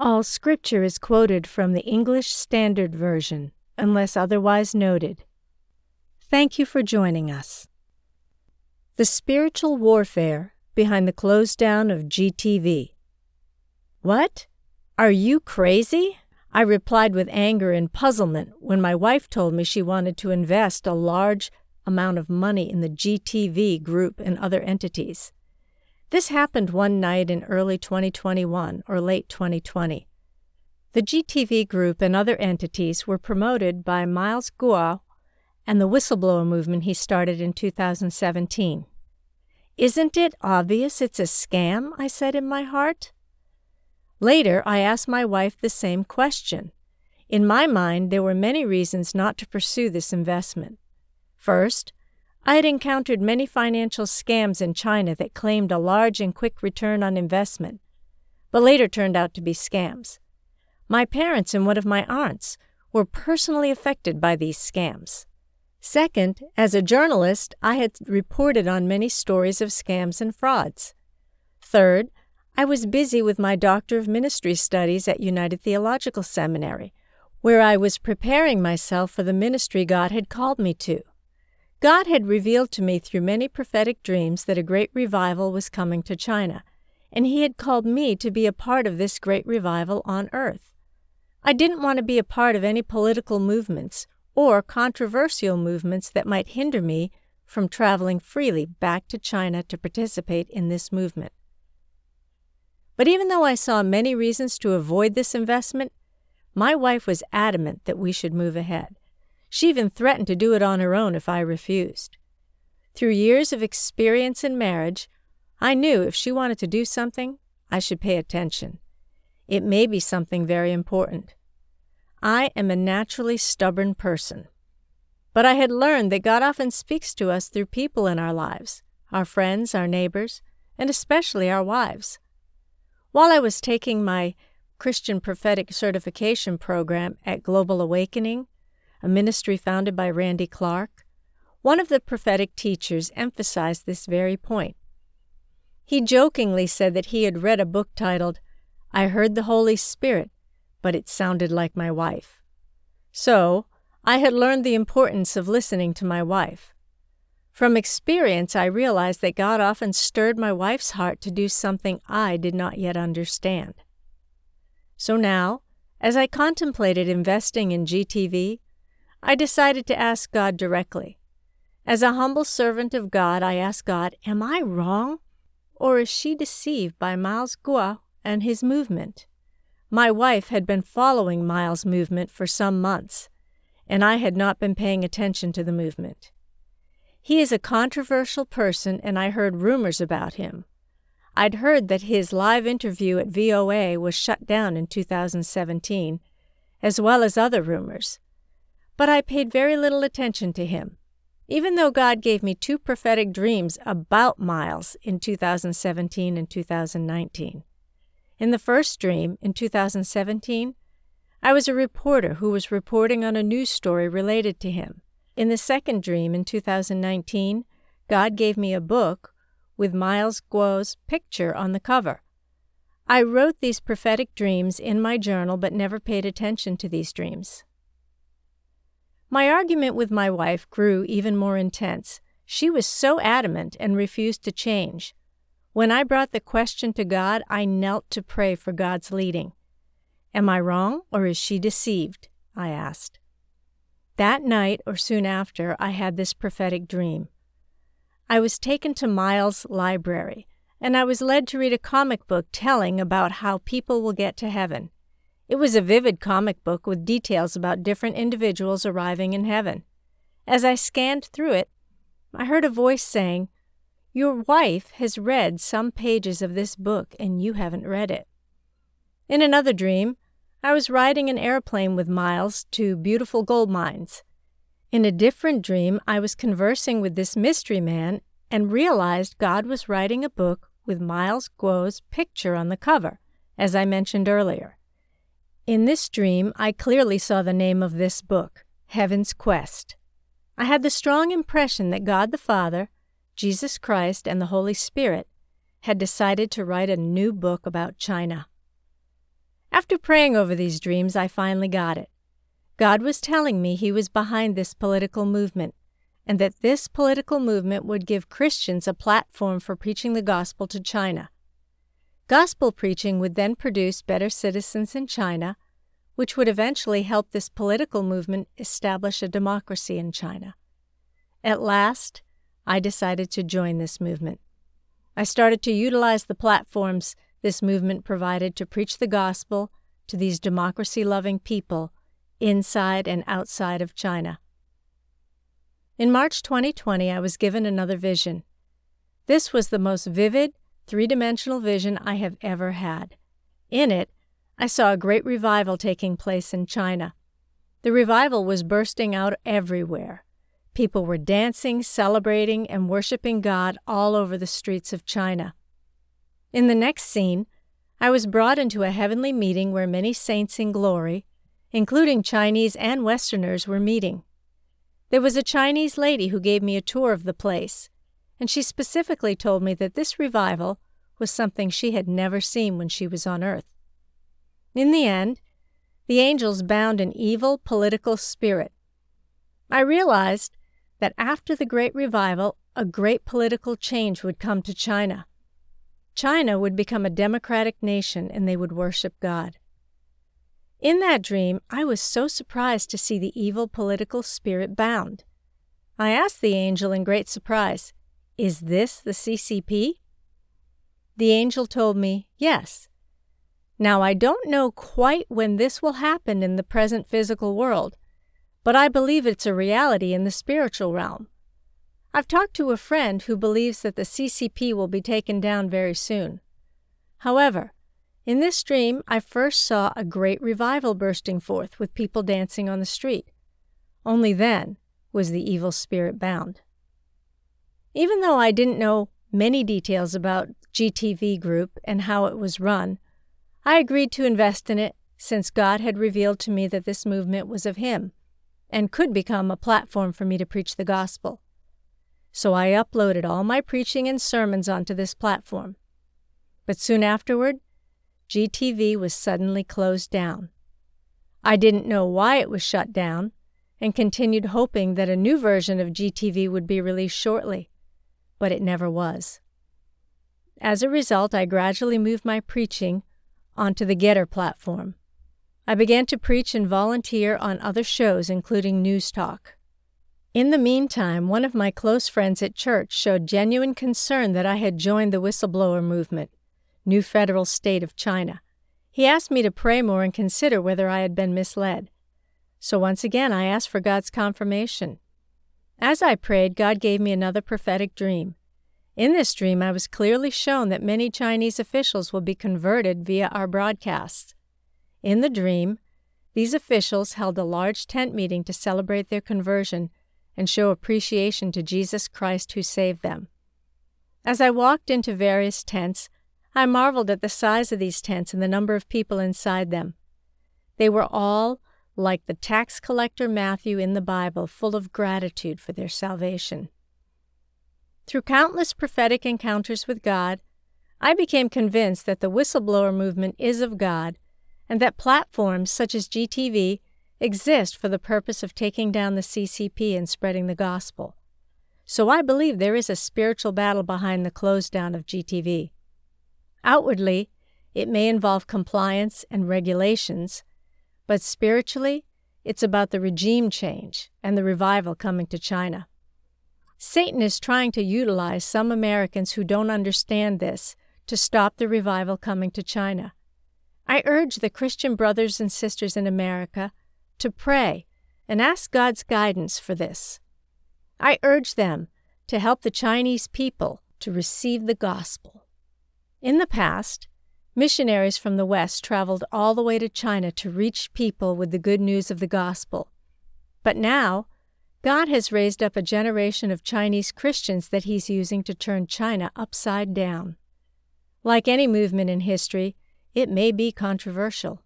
All scripture is quoted from the English Standard Version, unless otherwise noted. Thank you for joining us. The spiritual warfare behind the close down of GTV. What? Are you crazy? I replied with anger and puzzlement when my wife told me she wanted to invest a large amount of money in the GTV group and other entities. This happened one night in early 2021 or late 2020. The GTV Group and other entities were promoted by Miles Guo and the whistleblower movement he started in 2017. Isn't it obvious it's a scam? I said in my heart. Later, I asked my wife the same question. In my mind, there were many reasons not to pursue this investment. First, I had encountered many financial scams in China that claimed a large and quick return on investment, but later turned out to be scams. My parents and one of my aunts were personally affected by these scams. Second, as a journalist, I had reported on many stories of scams and frauds. Third, I was busy with my Doctor of Ministry studies at United Theological Seminary, where I was preparing myself for the ministry God had called me to. God had revealed to me through many prophetic dreams that a great revival was coming to China, and He had called me to be a part of this great revival on earth. I didn't want to be a part of any political movements or controversial movements that might hinder me from traveling freely back to China to participate in this movement. But even though I saw many reasons to avoid this investment, my wife was adamant that we should move ahead. She even threatened to do it on her own if I refused. Through years of experience in marriage, I knew if she wanted to do something, I should pay attention. It may be something very important. I am a naturally stubborn person. But I had learned that God often speaks to us through people in our lives our friends, our neighbors, and especially our wives. While I was taking my Christian Prophetic Certification program at Global Awakening, a ministry founded by Randy Clark, one of the prophetic teachers emphasized this very point. He jokingly said that he had read a book titled, I Heard the Holy Spirit, but it sounded like my wife. So, I had learned the importance of listening to my wife. From experience, I realized that God often stirred my wife's heart to do something I did not yet understand. So now, as I contemplated investing in GTV, I decided to ask God directly. As a humble servant of God, I asked God, Am I wrong? Or is she deceived by Miles Guo and his movement? My wife had been following Miles' movement for some months, and I had not been paying attention to the movement. He is a controversial person, and I heard rumors about him. I'd heard that his live interview at VOA was shut down in 2017, as well as other rumors but I paid very little attention to him. Even though God gave me two prophetic dreams about Miles in 2017 and 2019. In the first dream, in 2017, I was a reporter who was reporting on a news story related to him. In the second dream, in 2019, God gave me a book with Miles Guo's picture on the cover. I wrote these prophetic dreams in my journal but never paid attention to these dreams. My argument with my wife grew even more intense. She was so adamant and refused to change. When I brought the question to God, I knelt to pray for God's leading. Am I wrong, or is she deceived? I asked. That night, or soon after, I had this prophetic dream. I was taken to Miles' library, and I was led to read a comic book telling about how people will get to heaven. It was a vivid comic book with details about different individuals arriving in heaven. As I scanned through it, I heard a voice saying, Your wife has read some pages of this book and you haven't read it. In another dream, I was riding an airplane with Miles to beautiful gold mines. In a different dream, I was conversing with this mystery man and realized God was writing a book with Miles Guo's picture on the cover, as I mentioned earlier. In this dream, I clearly saw the name of this book, Heaven's Quest. I had the strong impression that God the Father, Jesus Christ, and the Holy Spirit had decided to write a new book about China. After praying over these dreams, I finally got it. God was telling me He was behind this political movement, and that this political movement would give Christians a platform for preaching the gospel to China. Gospel preaching would then produce better citizens in China, which would eventually help this political movement establish a democracy in China. At last, I decided to join this movement. I started to utilize the platforms this movement provided to preach the gospel to these democracy loving people inside and outside of China. In March 2020, I was given another vision. This was the most vivid, three dimensional vision I have ever had. In it, I saw a great revival taking place in China. The revival was bursting out everywhere. People were dancing, celebrating, and worshiping God all over the streets of China. In the next scene, I was brought into a heavenly meeting where many saints in glory, including Chinese and Westerners, were meeting. There was a Chinese lady who gave me a tour of the place and she specifically told me that this revival was something she had never seen when she was on earth. In the end, the angels bound an evil political spirit. I realized that after the Great Revival, a great political change would come to China. China would become a democratic nation and they would worship God. In that dream, I was so surprised to see the evil political spirit bound. I asked the angel in great surprise, is this the CCP? The angel told me, Yes. Now, I don't know quite when this will happen in the present physical world, but I believe it's a reality in the spiritual realm. I've talked to a friend who believes that the CCP will be taken down very soon. However, in this dream, I first saw a great revival bursting forth with people dancing on the street. Only then was the evil spirit bound. Even though I didn't know many details about GTV Group and how it was run, I agreed to invest in it since God had revealed to me that this movement was of Him and could become a platform for me to preach the gospel. So I uploaded all my preaching and sermons onto this platform. But soon afterward, GTV was suddenly closed down. I didn't know why it was shut down and continued hoping that a new version of GTV would be released shortly but it never was. As a result, I gradually moved my preaching onto the GETTR platform. I began to preach and volunteer on other shows, including News Talk. In the meantime, one of my close friends at church showed genuine concern that I had joined the whistleblower movement, New Federal State of China. He asked me to pray more and consider whether I had been misled. So once again, I asked for God's confirmation. As I prayed, God gave me another prophetic dream. In this dream, I was clearly shown that many Chinese officials will be converted via our broadcasts. In the dream, these officials held a large tent meeting to celebrate their conversion and show appreciation to Jesus Christ who saved them. As I walked into various tents, I marveled at the size of these tents and the number of people inside them. They were all like the tax collector Matthew in the Bible, full of gratitude for their salvation. Through countless prophetic encounters with God, I became convinced that the whistleblower movement is of God and that platforms such as GTV exist for the purpose of taking down the CCP and spreading the gospel. So I believe there is a spiritual battle behind the close down of GTV. Outwardly, it may involve compliance and regulations, but spiritually, it's about the regime change and the revival coming to China. Satan is trying to utilize some Americans who don't understand this to stop the revival coming to China. I urge the Christian brothers and sisters in America to pray and ask God's guidance for this. I urge them to help the Chinese people to receive the gospel. In the past, missionaries from the West traveled all the way to China to reach people with the good news of the gospel. But now, God has raised up a generation of Chinese Christians that He's using to turn China upside down. Like any movement in history, it may be controversial.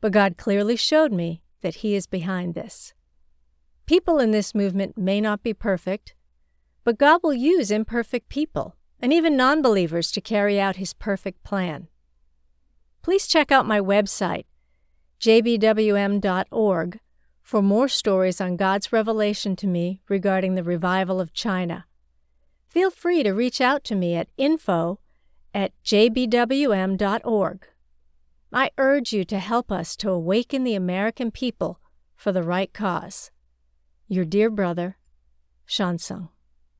But God clearly showed me that He is behind this. People in this movement may not be perfect, but God will use imperfect people and even non believers to carry out His perfect plan. Please check out my website, jbwm.org, for more stories on God's revelation to me regarding the revival of China. Feel free to reach out to me at info at jbwm.org. I urge you to help us to awaken the American people for the right cause. Your dear brother, Shansung.